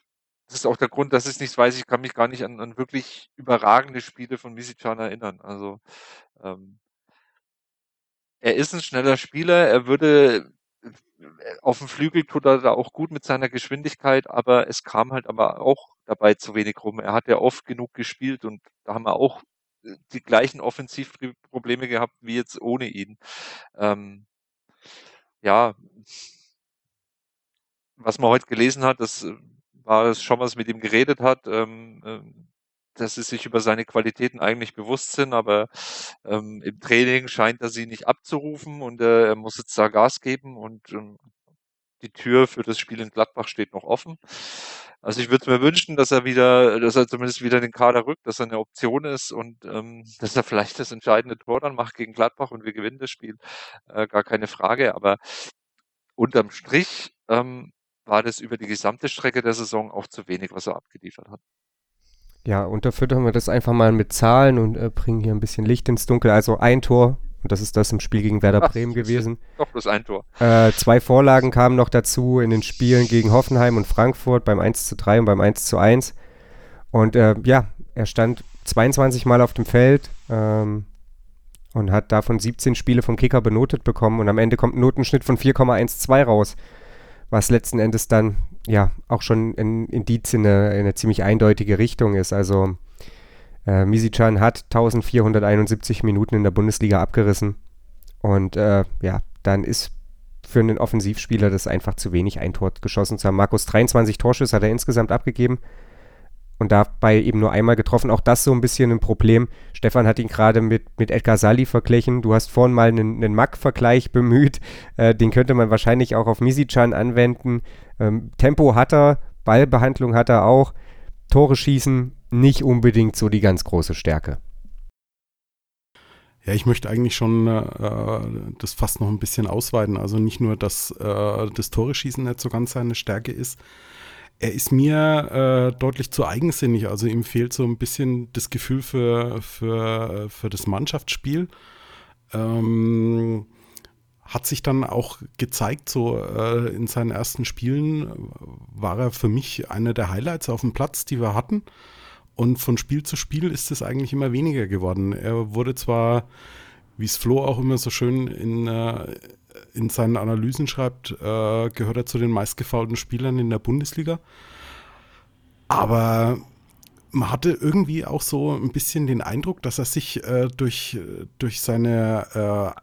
das ist auch der Grund, dass ich es nicht weiß. Ich kann mich gar nicht an, an wirklich überragende Spiele von Misicjan erinnern. Also ähm, er ist ein schneller Spieler. Er würde auf dem Flügel tut er da auch gut mit seiner Geschwindigkeit, aber es kam halt aber auch dabei zu wenig rum. Er hat ja oft genug gespielt und da haben wir auch äh, die gleichen Offensivprobleme gehabt wie jetzt ohne ihn. Ähm, ja, was man heute gelesen hat, das war es schon, was mit ihm geredet hat, ähm, ähm, dass sie sich über seine Qualitäten eigentlich bewusst sind, aber ähm, im Training scheint er sie nicht abzurufen und äh, er muss jetzt da Gas geben und ähm, die Tür für das Spiel in Gladbach steht noch offen. Also ich würde mir wünschen, dass er wieder, dass er zumindest wieder den Kader rückt, dass er eine Option ist und ähm, dass er vielleicht das entscheidende Tor dann macht gegen Gladbach und wir gewinnen das Spiel. Äh, gar keine Frage. Aber unterm Strich ähm, war das über die gesamte Strecke der Saison auch zu wenig, was er abgeliefert hat. Ja, unterfüttern wir das einfach mal mit Zahlen und äh, bringen hier ein bisschen Licht ins Dunkel. Also ein Tor, und das ist das im Spiel gegen Werder Ach, Bremen gewesen. Doch bloß ein Tor. Äh, zwei Vorlagen kamen noch dazu in den Spielen gegen Hoffenheim und Frankfurt beim 1 zu 3 und beim 1 zu 1. Und äh, ja, er stand 22 Mal auf dem Feld ähm, und hat davon 17 Spiele vom Kicker benotet bekommen und am Ende kommt ein Notenschnitt von 4,12 raus was letzten Endes dann ja auch schon ein Indiz in eine, in eine ziemlich eindeutige Richtung ist. Also äh, Misicjan hat 1471 Minuten in der Bundesliga abgerissen und äh, ja, dann ist für einen Offensivspieler das einfach zu wenig, ein Tor geschossen zu haben. Markus 23 Torschüsse hat er insgesamt abgegeben und dabei eben nur einmal getroffen. Auch das so ein bisschen ein Problem. Stefan hat ihn gerade mit, mit Edgar Sali verglichen. Du hast vorhin mal einen, einen Mack-Vergleich *laughs* bemüht. Äh, den könnte man wahrscheinlich auch auf Misicjan anwenden. Ähm, Tempo hat er, Ballbehandlung hat er auch. Tore schießen nicht unbedingt so die ganz große Stärke. Ja, ich möchte eigentlich schon äh, das fast noch ein bisschen ausweiten. Also nicht nur, dass äh, das Tore schießen nicht so ganz seine Stärke ist, er ist mir äh, deutlich zu eigensinnig. Also ihm fehlt so ein bisschen das Gefühl für, für, für das Mannschaftsspiel. Ähm, hat sich dann auch gezeigt, so äh, in seinen ersten Spielen war er für mich einer der Highlights auf dem Platz, die wir hatten. Und von Spiel zu Spiel ist es eigentlich immer weniger geworden. Er wurde zwar, wie es Flo auch immer so schön in, äh, in seinen Analysen schreibt, äh, gehört er zu den meistgefaulten Spielern in der Bundesliga. Aber man hatte irgendwie auch so ein bisschen den Eindruck, dass er sich äh, durch, durch seine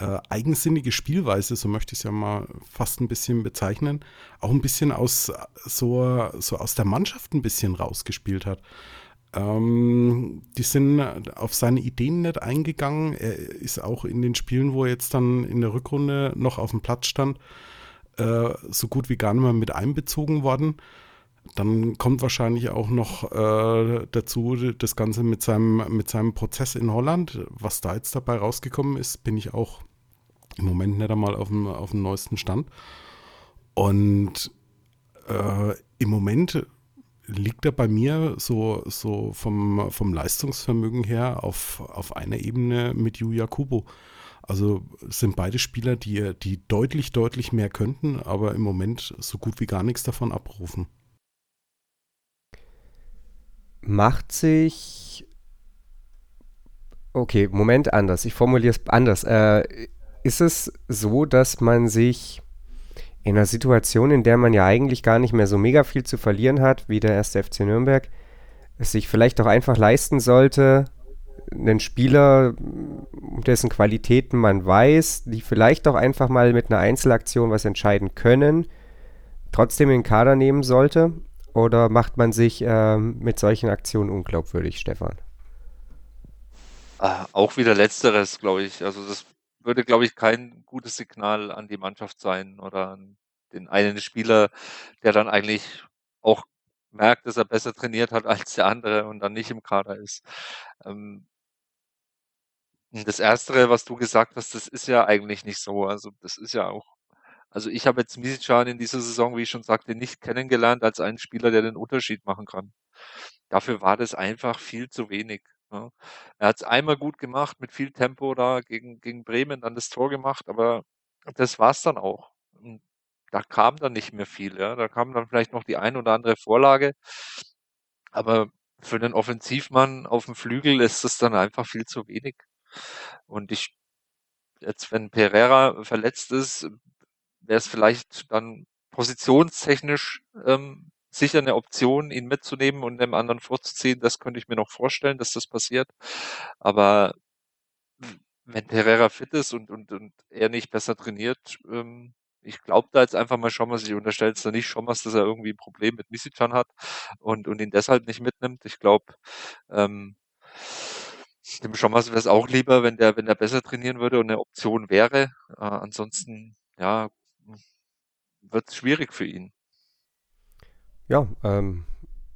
äh, äh, eigensinnige Spielweise, so möchte ich es ja mal fast ein bisschen bezeichnen, auch ein bisschen aus so, so aus der Mannschaft ein bisschen rausgespielt hat. Ähm, die sind auf seine Ideen nicht eingegangen. Er ist auch in den Spielen, wo er jetzt dann in der Rückrunde noch auf dem Platz stand, äh, so gut wie gar nicht mehr mit einbezogen worden. Dann kommt wahrscheinlich auch noch äh, dazu das Ganze mit seinem, mit seinem Prozess in Holland. Was da jetzt dabei rausgekommen ist, bin ich auch im Moment nicht einmal auf dem, auf dem neuesten Stand. Und äh, im Moment liegt er bei mir so, so vom, vom Leistungsvermögen her auf, auf einer Ebene mit Yuya Kubo. Also sind beide Spieler, die, die deutlich, deutlich mehr könnten, aber im Moment so gut wie gar nichts davon abrufen. Macht sich. Okay, Moment anders. Ich formuliere es anders. Äh, ist es so, dass man sich in einer Situation, in der man ja eigentlich gar nicht mehr so mega viel zu verlieren hat, wie der erste FC Nürnberg, es sich vielleicht auch einfach leisten sollte, einen Spieler, dessen Qualitäten man weiß, die vielleicht auch einfach mal mit einer Einzelaktion was entscheiden können, trotzdem in den Kader nehmen sollte? Oder macht man sich ähm, mit solchen Aktionen unglaubwürdig, Stefan? Äh, auch wieder letzteres, glaube ich. Also das würde, glaube ich, kein gutes Signal an die Mannschaft sein oder an den einen Spieler, der dann eigentlich auch merkt, dass er besser trainiert hat *laughs* als der andere und dann nicht im Kader ist. Ähm, das Erste, was du gesagt hast, das ist ja eigentlich nicht so. Also das ist ja auch, also ich habe jetzt Misicjan in dieser Saison, wie ich schon sagte, nicht kennengelernt als einen Spieler, der den Unterschied machen kann. Dafür war das einfach viel zu wenig. Ja. Er hat es einmal gut gemacht, mit viel Tempo da gegen, gegen Bremen, dann das Tor gemacht, aber das war es dann auch. Und da kam dann nicht mehr viel. Ja. Da kam dann vielleicht noch die ein oder andere Vorlage. Aber für den Offensivmann auf dem Flügel ist es dann einfach viel zu wenig. Und ich, jetzt wenn Pereira verletzt ist, wäre es vielleicht dann positionstechnisch ähm, sicher eine Option, ihn mitzunehmen und dem anderen vorzuziehen. Das könnte ich mir noch vorstellen, dass das passiert. Aber wenn Pereira fit ist und, und, und er nicht besser trainiert, ähm, ich glaube da jetzt einfach mal Schommers, ich unterstelle es da nicht Schommers, dass er irgendwie ein Problem mit Misicjan hat und, und ihn deshalb nicht mitnimmt. Ich glaube, ähm, dem Schommers wäre es auch lieber, wenn der, wenn der besser trainieren würde und eine Option wäre. Äh, ansonsten, ja, wird es schwierig für ihn. Ja, ähm,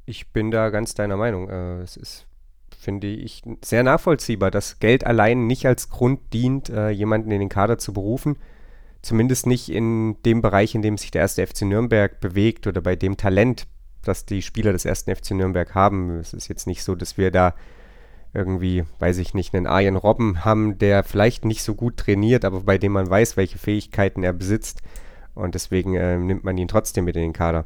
ich bin da ganz deiner Meinung. Äh, es ist, finde ich, sehr nachvollziehbar, dass Geld allein nicht als Grund dient, äh, jemanden in den Kader zu berufen. Zumindest nicht in dem Bereich, in dem sich der erste FC Nürnberg bewegt oder bei dem Talent, das die Spieler des ersten FC Nürnberg haben. Es ist jetzt nicht so, dass wir da irgendwie, weiß ich nicht, einen Arjen Robben haben, der vielleicht nicht so gut trainiert, aber bei dem man weiß, welche Fähigkeiten er besitzt. Und deswegen äh, nimmt man ihn trotzdem mit in den Kader.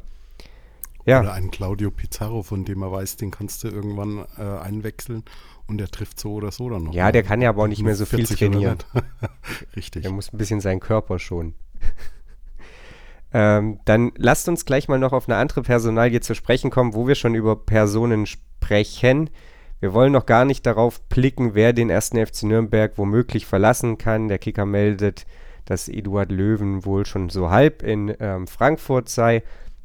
Ja. Oder einen Claudio Pizarro, von dem er weiß, den kannst du irgendwann äh, einwechseln und der trifft so oder so dann noch. Ja, der kann ja aber auch nicht mehr so viel trainieren. *laughs* Richtig. Er muss ein bisschen seinen Körper schonen. *laughs* ähm, dann lasst uns gleich mal noch auf eine andere Personalie zu sprechen kommen, wo wir schon über Personen sprechen. Wir wollen noch gar nicht darauf blicken, wer den ersten FC Nürnberg womöglich verlassen kann. Der Kicker meldet, dass Eduard Löwen wohl schon so halb in ähm, Frankfurt sei.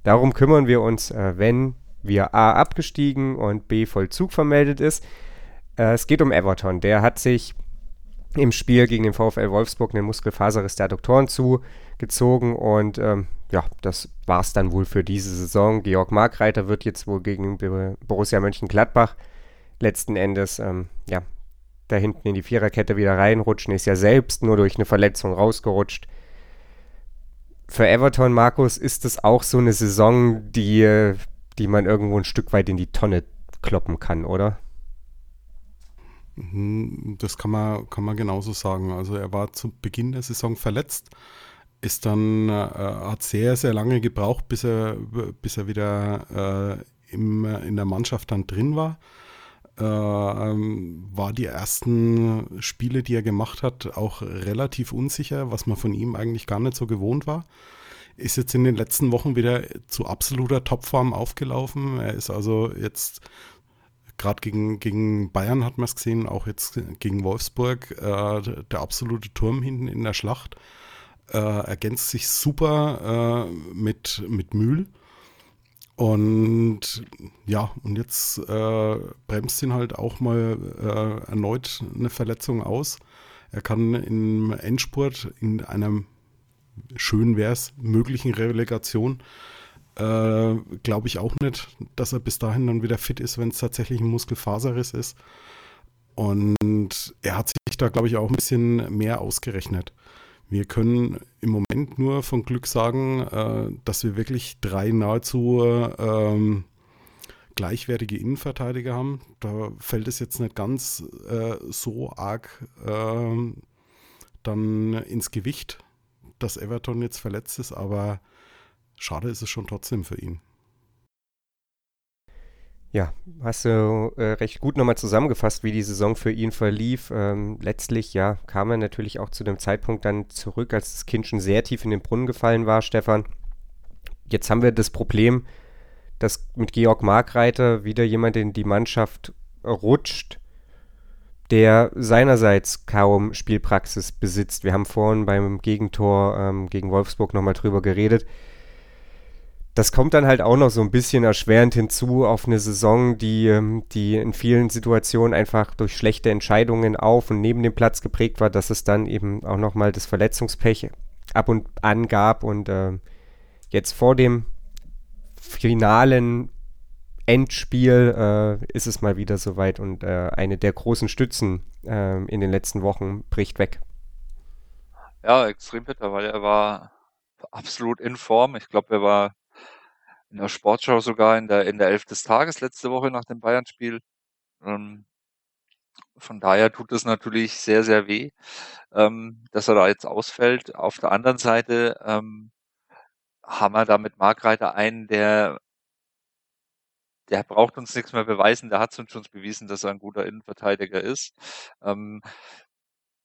Darum kümmern wir uns, äh, wenn wir A abgestiegen und B Vollzug vermeldet ist. Äh, es geht um Everton. Der hat sich im Spiel gegen den VfL Wolfsburg einen Muskelfaserriss der Adduktoren zugezogen und ähm, ja, das war es dann wohl für diese Saison. Georg Markreiter wird jetzt wohl gegen Borussia Mönchengladbach letzten Endes ähm, ja, da hinten in die Viererkette wieder reinrutschen, ist ja selbst nur durch eine Verletzung rausgerutscht für Everton, Markus, ist es auch so eine Saison, die, die man irgendwo ein Stück weit in die Tonne kloppen kann, oder? Mhm, das kann man, kann man genauso sagen. Also er war zu Beginn der Saison verletzt, ist dann, äh, hat sehr, sehr lange gebraucht, bis er, bis er wieder äh, im, in der Mannschaft dann drin war. Äh, ähm, war die ersten Spiele, die er gemacht hat, auch relativ unsicher, was man von ihm eigentlich gar nicht so gewohnt war. Ist jetzt in den letzten Wochen wieder zu absoluter Topform aufgelaufen. Er ist also jetzt gerade gegen, gegen Bayern hat man es gesehen, auch jetzt gegen Wolfsburg, äh, der absolute Turm hinten in der Schlacht. Äh, ergänzt sich super äh, mit, mit Mühl. Und ja, und jetzt äh, bremst ihn halt auch mal äh, erneut eine Verletzung aus. Er kann im Endspurt in einer schön wär's möglichen Relegation äh, glaube ich auch nicht, dass er bis dahin dann wieder fit ist, wenn es tatsächlich ein Muskelfaserriss ist. Und er hat sich da, glaube ich, auch ein bisschen mehr ausgerechnet. Wir können im Moment nur von Glück sagen, äh, dass wir wirklich drei nahezu ähm, gleichwertige Innenverteidiger haben. Da fällt es jetzt nicht ganz äh, so arg äh, dann ins Gewicht, dass Everton jetzt verletzt ist, aber schade ist es schon trotzdem für ihn. Ja, hast du äh, recht gut nochmal zusammengefasst, wie die Saison für ihn verlief. Ähm, letztlich, ja, kam er natürlich auch zu dem Zeitpunkt dann zurück, als das Kind schon sehr tief in den Brunnen gefallen war, Stefan. Jetzt haben wir das Problem, dass mit Georg Markreiter wieder jemand in die Mannschaft rutscht, der seinerseits kaum Spielpraxis besitzt. Wir haben vorhin beim Gegentor ähm, gegen Wolfsburg nochmal drüber geredet das kommt dann halt auch noch so ein bisschen erschwerend hinzu auf eine Saison, die, ähm, die in vielen Situationen einfach durch schlechte Entscheidungen auf und neben dem Platz geprägt war, dass es dann eben auch nochmal das Verletzungspech ab und an gab und äh, jetzt vor dem finalen Endspiel äh, ist es mal wieder soweit und äh, eine der großen Stützen äh, in den letzten Wochen bricht weg. Ja, extrem bitter, weil er war absolut in Form. Ich glaube, er war in der Sportschau sogar in der, in der Elf des Tages letzte Woche nach dem Bayern-Spiel. Ähm, von daher tut es natürlich sehr, sehr weh, ähm, dass er da jetzt ausfällt. Auf der anderen Seite ähm, haben wir da mit Markreiter einen, der der braucht uns nichts mehr beweisen, der hat uns schon bewiesen, dass er ein guter Innenverteidiger ist. Ähm,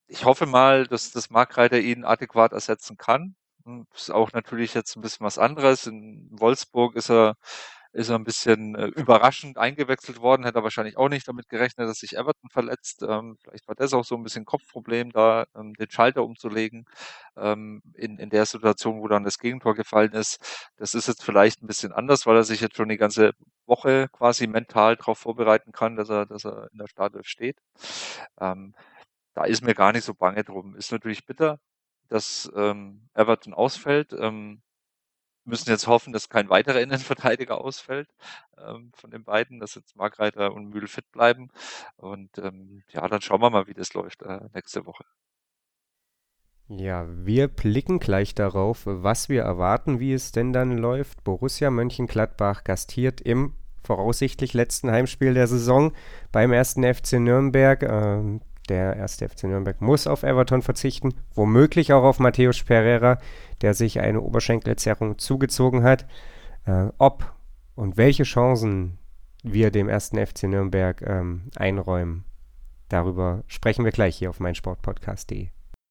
ich hoffe mal, dass das Markreiter ihn adäquat ersetzen kann. Hm, ist auch natürlich jetzt ein bisschen was anderes. In Wolfsburg ist er ist er ein bisschen äh, überraschend eingewechselt worden, hätte er wahrscheinlich auch nicht damit gerechnet, dass sich Everton verletzt. Ähm, vielleicht war das auch so ein bisschen Kopfproblem, da ähm, den Schalter umzulegen ähm, in, in der Situation, wo dann das Gegentor gefallen ist. Das ist jetzt vielleicht ein bisschen anders, weil er sich jetzt schon die ganze Woche quasi mental darauf vorbereiten kann, dass er, dass er in der Startelf steht. Ähm, da ist mir gar nicht so bange drum. Ist natürlich bitter, dass ähm, Everton ausfällt. Ähm, müssen jetzt hoffen, dass kein weiterer Innenverteidiger ausfällt ähm, von den beiden, dass jetzt Markreiter und Mühl fit bleiben. Und ähm, ja, dann schauen wir mal, wie das läuft äh, nächste Woche. Ja, wir blicken gleich darauf, was wir erwarten, wie es denn dann läuft. Borussia Mönchengladbach gastiert im voraussichtlich letzten Heimspiel der Saison beim ersten FC Nürnberg. Ähm, der erste FC Nürnberg muss auf Everton verzichten, womöglich auch auf Matthäus Pereira, der sich eine Oberschenkelzerrung zugezogen hat. Äh, ob und welche Chancen wir dem ersten FC Nürnberg ähm, einräumen, darüber sprechen wir gleich hier auf meinsportpodcast.de.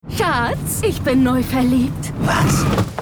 Schatz, ich bin neu verliebt. Was?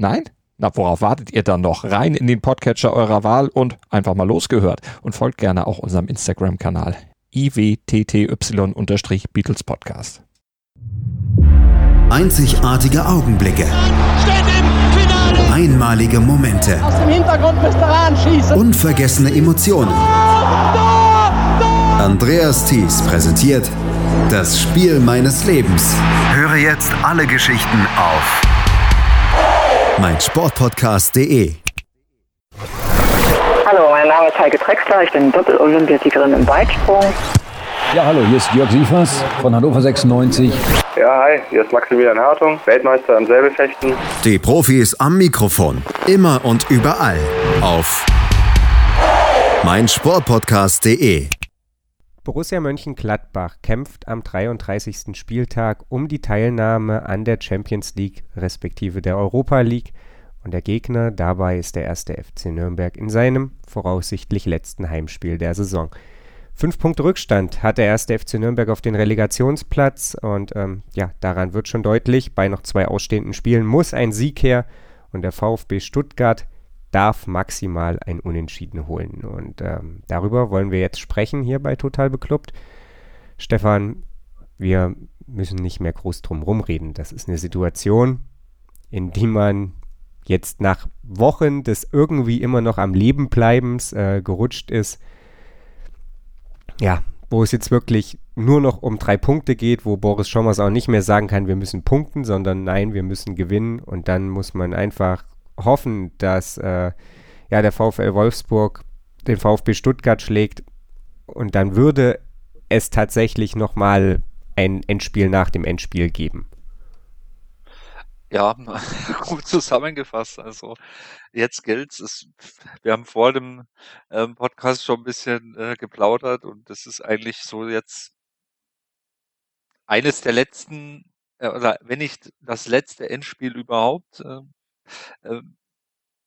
Nein? Na, worauf wartet ihr dann noch? Rein in den Podcatcher eurer Wahl und einfach mal losgehört. Und folgt gerne auch unserem Instagram-Kanal iwtty-Beatles Podcast. Einzigartige Augenblicke. Einmalige Momente. Aus dem Hintergrund müsst ihr anschießen. Unvergessene Emotionen. Andreas Thies präsentiert das Spiel meines Lebens. Höre jetzt alle Geschichten auf meinsportpodcast.de. Hallo, mein Name ist Heike Drexler, ich bin Doppel-Olympiasiegerin im Weitsprung. Ja, hallo, hier ist Jörg Sievers von Hannover 96. Ja, hi, hier ist Maximilian Hartung, Weltmeister im Säbelfechten. Die Profis am Mikrofon, immer und überall auf meinsportpodcast.de. Borussia Mönchengladbach kämpft am 33. Spieltag um die Teilnahme an der Champions League respektive der Europa League und der Gegner dabei ist der erste FC Nürnberg in seinem voraussichtlich letzten Heimspiel der Saison. Fünf Punkte Rückstand hat der erste FC Nürnberg auf den Relegationsplatz und ähm, ja, daran wird schon deutlich, bei noch zwei ausstehenden Spielen muss ein Sieg her und der VfB Stuttgart darf maximal ein Unentschieden holen. Und ähm, darüber wollen wir jetzt sprechen hier bei Total Beklubbt. Stefan, wir müssen nicht mehr groß drum rumreden. Das ist eine Situation, in die man jetzt nach Wochen des irgendwie immer noch am Leben bleibens äh, gerutscht ist. Ja, wo es jetzt wirklich nur noch um drei Punkte geht, wo Boris Schommers auch nicht mehr sagen kann, wir müssen punkten, sondern nein, wir müssen gewinnen und dann muss man einfach hoffen, dass äh, ja, der VfL Wolfsburg den VfB Stuttgart schlägt und dann würde es tatsächlich nochmal ein Endspiel nach dem Endspiel geben. Ja, *laughs* gut zusammengefasst. Also jetzt gilt's. wir haben vor dem ähm, Podcast schon ein bisschen äh, geplaudert und das ist eigentlich so jetzt eines der letzten, äh, oder wenn nicht das letzte Endspiel überhaupt. Äh,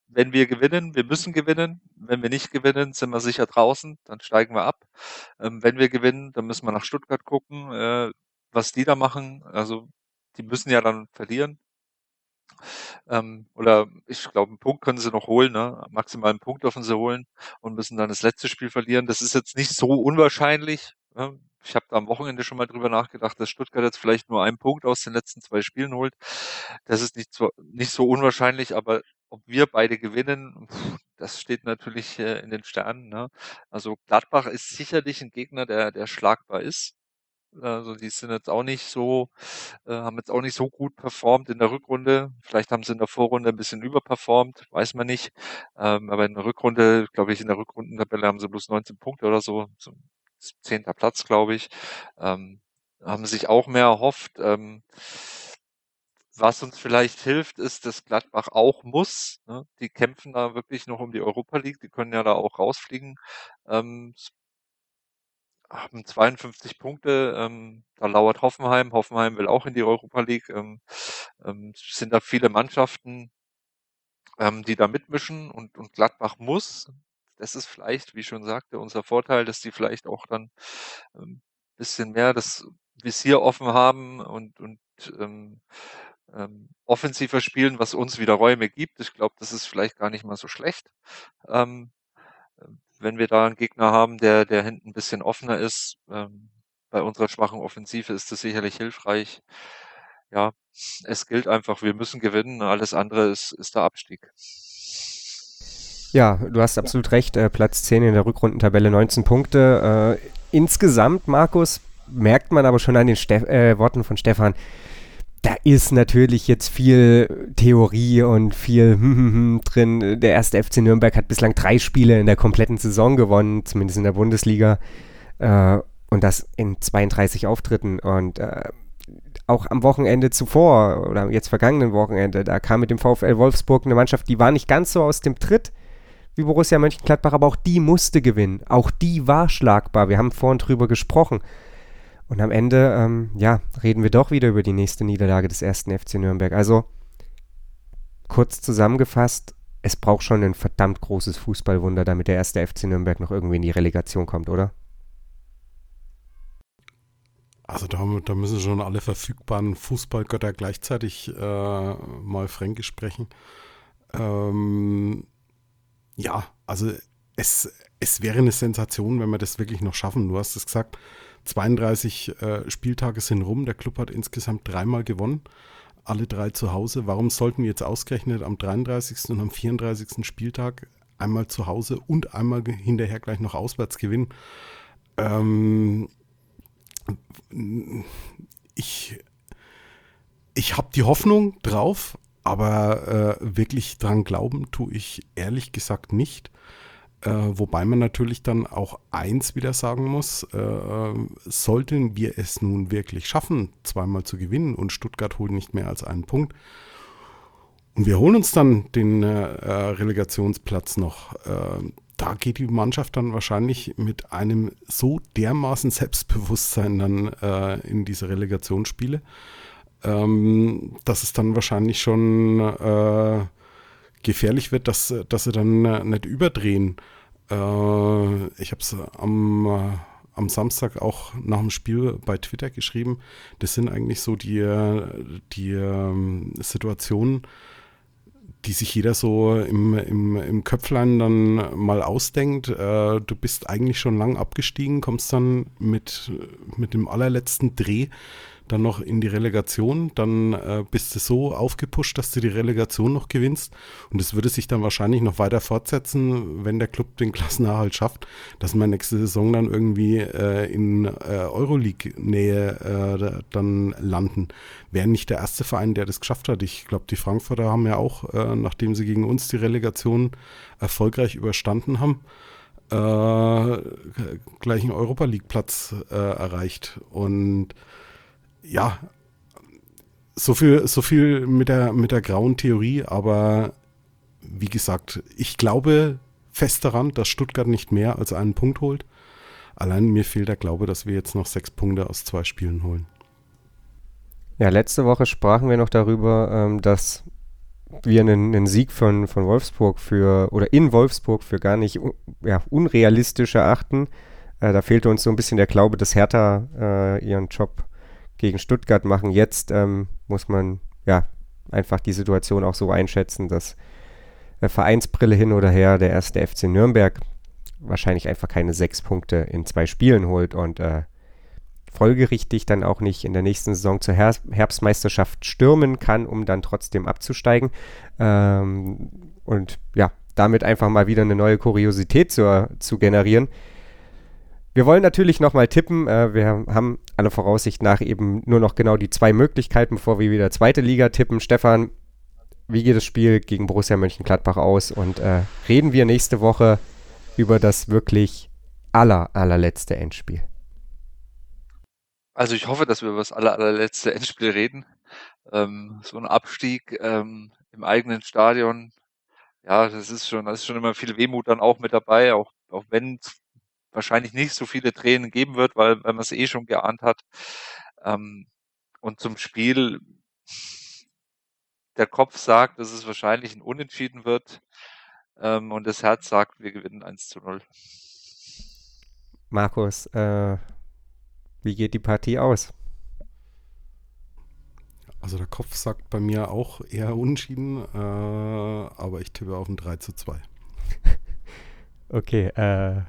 wenn wir gewinnen, wir müssen gewinnen. Wenn wir nicht gewinnen, sind wir sicher draußen, dann steigen wir ab. Ähm, wenn wir gewinnen, dann müssen wir nach Stuttgart gucken, äh, was die da machen. Also die müssen ja dann verlieren. Ähm, oder ich glaube, einen Punkt können sie noch holen, ne? maximal einen Punkt dürfen sie holen und müssen dann das letzte Spiel verlieren. Das ist jetzt nicht so unwahrscheinlich. Ne? Ich habe am Wochenende schon mal drüber nachgedacht, dass Stuttgart jetzt vielleicht nur einen Punkt aus den letzten zwei Spielen holt. Das ist nicht so, nicht so unwahrscheinlich, aber ob wir beide gewinnen, das steht natürlich äh, in den Sternen. Ne? Also Gladbach ist sicherlich ein Gegner, der, der schlagbar ist. Also die sind jetzt auch nicht so, äh, haben jetzt auch nicht so gut performt in der Rückrunde. Vielleicht haben sie in der Vorrunde ein bisschen überperformt, weiß man nicht. Ähm, aber in der Rückrunde, glaube ich, in der Rückrundentabelle haben sie bloß 19 Punkte oder so zehnter Platz, glaube ich. Ähm, haben sich auch mehr erhofft. Ähm, was uns vielleicht hilft, ist, dass Gladbach auch muss. Ne? Die kämpfen da wirklich noch um die Europa League. Die können ja da auch rausfliegen. Ähm, haben 52 Punkte. Ähm, da lauert Hoffenheim. Hoffenheim will auch in die Europa League. Ähm, ähm, sind da viele Mannschaften, ähm, die da mitmischen und, und Gladbach muss. Das ist vielleicht, wie schon sagte, unser Vorteil, dass die vielleicht auch dann ähm, bisschen mehr das Visier offen haben und, und ähm, ähm, offensiver spielen, was uns wieder Räume gibt. Ich glaube, das ist vielleicht gar nicht mal so schlecht. Ähm, wenn wir da einen Gegner haben, der, der hinten ein bisschen offener ist, ähm, bei unserer schwachen Offensive ist das sicherlich hilfreich. Ja, es gilt einfach, wir müssen gewinnen. Alles andere ist, ist der Abstieg. Ja, du hast absolut recht. Äh, Platz 10 in der Rückrundentabelle, 19 Punkte. Äh, insgesamt, Markus, merkt man aber schon an den Ste äh, Worten von Stefan, da ist natürlich jetzt viel Theorie und viel *laughs* drin. Der erste FC Nürnberg hat bislang drei Spiele in der kompletten Saison gewonnen, zumindest in der Bundesliga. Äh, und das in 32 Auftritten. Und äh, auch am Wochenende zuvor oder jetzt vergangenen Wochenende, da kam mit dem VfL Wolfsburg eine Mannschaft, die war nicht ganz so aus dem Tritt wie Borussia Mönchengladbach, aber auch die musste gewinnen. Auch die war schlagbar. Wir haben vorhin drüber gesprochen. Und am Ende, ähm, ja, reden wir doch wieder über die nächste Niederlage des ersten FC Nürnberg. Also, kurz zusammengefasst, es braucht schon ein verdammt großes Fußballwunder, damit der erste FC Nürnberg noch irgendwie in die Relegation kommt, oder? Also da, da müssen schon alle verfügbaren Fußballgötter gleichzeitig äh, mal fränkisch sprechen. Ähm, ja, also es, es wäre eine Sensation, wenn wir das wirklich noch schaffen. Du hast es gesagt, 32 äh, Spieltage sind rum. Der Club hat insgesamt dreimal gewonnen. Alle drei zu Hause. Warum sollten wir jetzt ausgerechnet am 33. und am 34. Spieltag einmal zu Hause und einmal hinterher gleich noch auswärts gewinnen? Ähm, ich ich habe die Hoffnung drauf, aber äh, wirklich dran glauben tue ich ehrlich gesagt nicht. Äh, wobei man natürlich dann auch eins wieder sagen muss, äh, sollten wir es nun wirklich schaffen, zweimal zu gewinnen und Stuttgart holt nicht mehr als einen Punkt und wir holen uns dann den äh, Relegationsplatz noch, äh, da geht die Mannschaft dann wahrscheinlich mit einem so dermaßen Selbstbewusstsein dann äh, in diese Relegationsspiele, ähm, dass es dann wahrscheinlich schon äh, gefährlich wird, dass, dass sie dann äh, nicht überdrehen. Äh, ich habe es am, äh, am Samstag auch nach dem Spiel bei Twitter geschrieben. Das sind eigentlich so die, die ähm, Situationen, die sich jeder so im, im, im Köpflein dann mal ausdenkt. Äh, du bist eigentlich schon lang abgestiegen, kommst dann mit, mit dem allerletzten Dreh dann noch in die Relegation, dann äh, bist du so aufgepusht, dass du die Relegation noch gewinnst und es würde sich dann wahrscheinlich noch weiter fortsetzen, wenn der Club den Klassenerhalt schafft, dass wir nächste Saison dann irgendwie äh, in äh, Euroleague-Nähe äh, dann landen. Wäre nicht der erste Verein, der das geschafft hat. Ich glaube, die Frankfurter haben ja auch, äh, nachdem sie gegen uns die Relegation erfolgreich überstanden haben, äh, gleich einen Europa League Platz äh, erreicht. Und ja, so viel, so viel mit der, mit der grauen Theorie, aber wie gesagt, ich glaube fest daran, dass Stuttgart nicht mehr als einen Punkt holt. Allein mir fehlt der Glaube, dass wir jetzt noch sechs Punkte aus zwei Spielen holen. Ja, letzte Woche sprachen wir noch darüber, ähm, dass wir einen, einen, Sieg von, von Wolfsburg für oder in Wolfsburg für gar nicht ja, unrealistisch erachten. Äh, da fehlte uns so ein bisschen der Glaube, dass Hertha äh, ihren Job gegen Stuttgart machen. Jetzt ähm, muss man ja einfach die Situation auch so einschätzen, dass äh, Vereinsbrille hin oder her der erste FC Nürnberg wahrscheinlich einfach keine sechs Punkte in zwei Spielen holt und äh, folgerichtig dann auch nicht in der nächsten Saison zur Her Herbstmeisterschaft stürmen kann, um dann trotzdem abzusteigen. Ähm, und ja, damit einfach mal wieder eine neue Kuriosität zu, zu generieren. Wir wollen natürlich nochmal tippen. Äh, wir haben alle Voraussicht nach eben nur noch genau die zwei Möglichkeiten, bevor wir wieder zweite Liga tippen. Stefan, wie geht das Spiel gegen Borussia Mönchengladbach aus? Und äh, reden wir nächste Woche über das wirklich aller, allerletzte Endspiel. Also ich hoffe, dass wir über das aller, allerletzte Endspiel reden. Ähm, so ein Abstieg ähm, im eigenen Stadion, ja, das ist schon, das ist schon immer viel Wehmut dann auch mit dabei, auch, auch wenn wahrscheinlich nicht so viele Tränen geben wird, weil, weil man es eh schon geahnt hat. Ähm, und zum Spiel, der Kopf sagt, dass es wahrscheinlich ein Unentschieden wird. Ähm, und das Herz sagt, wir gewinnen 1 zu 0. Markus, äh, wie geht die Partie aus? Also der Kopf sagt bei mir auch eher unentschieden, äh, aber ich tippe auf ein 3 zu 2. *laughs* okay, äh,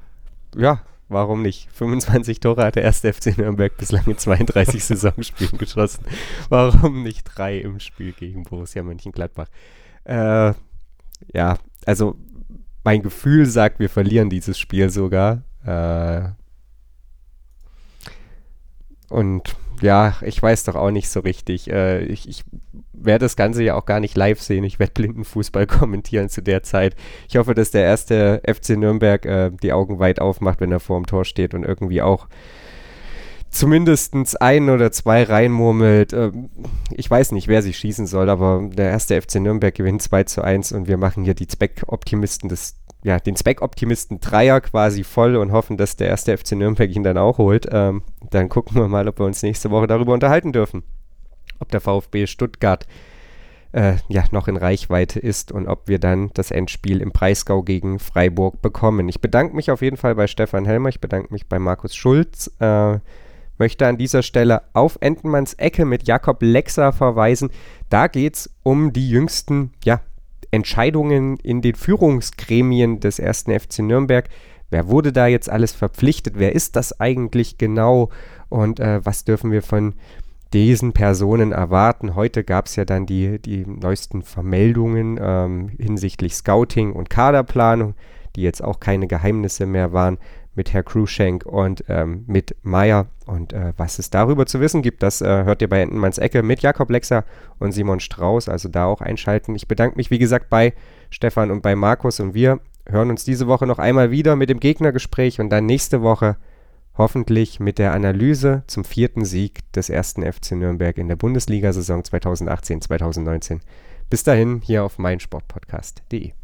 ja, warum nicht? 25 Tore hat der erste FC Nürnberg bislang in 32 *laughs* Saisonspielen geschossen. Warum nicht drei im Spiel gegen Borussia Mönchengladbach? Äh, ja, also mein Gefühl sagt, wir verlieren dieses Spiel sogar. Äh, und ja, ich weiß doch auch nicht so richtig. Äh, ich, ich werde das Ganze ja auch gar nicht live sehen. Ich werde Blindenfußball *laughs* kommentieren zu der Zeit. Ich hoffe, dass der erste FC Nürnberg äh, die Augen weit aufmacht, wenn er vor dem Tor steht und irgendwie auch zumindest ein oder zwei reinmurmelt. Ähm, ich weiß nicht, wer sich schießen soll, aber der erste FC Nürnberg gewinnt 2 zu 1 und wir machen hier die Zweckoptimisten des ja, den Zweckoptimisten Dreier quasi voll und hoffen, dass der erste FC Nürnberg ihn dann auch holt. Ähm, dann gucken wir mal, ob wir uns nächste Woche darüber unterhalten dürfen. Ob der VfB Stuttgart äh, ja noch in Reichweite ist und ob wir dann das Endspiel im Breisgau gegen Freiburg bekommen. Ich bedanke mich auf jeden Fall bei Stefan Helmer, ich bedanke mich bei Markus Schulz. Äh, möchte an dieser Stelle auf Entenmanns Ecke mit Jakob Lexer verweisen. Da geht es um die jüngsten ja, Entscheidungen in den Führungsgremien des ersten FC Nürnberg. Wer wurde da jetzt alles verpflichtet? Wer ist das eigentlich genau? Und äh, was dürfen wir von diesen Personen erwarten? Heute gab es ja dann die, die neuesten Vermeldungen ähm, hinsichtlich Scouting und Kaderplanung, die jetzt auch keine Geheimnisse mehr waren mit Herr Cruikshank und ähm, mit Meyer. Und äh, was es darüber zu wissen gibt, das äh, hört ihr bei Entenmanns Ecke mit Jakob Lexer und Simon Strauß. Also da auch einschalten. Ich bedanke mich, wie gesagt, bei Stefan und bei Markus. Und wir hören uns diese Woche noch einmal wieder mit dem Gegnergespräch und dann nächste Woche hoffentlich mit der Analyse zum vierten Sieg des ersten FC Nürnberg in der Bundesliga-Saison 2018-2019. Bis dahin hier auf meinsportpodcast.de.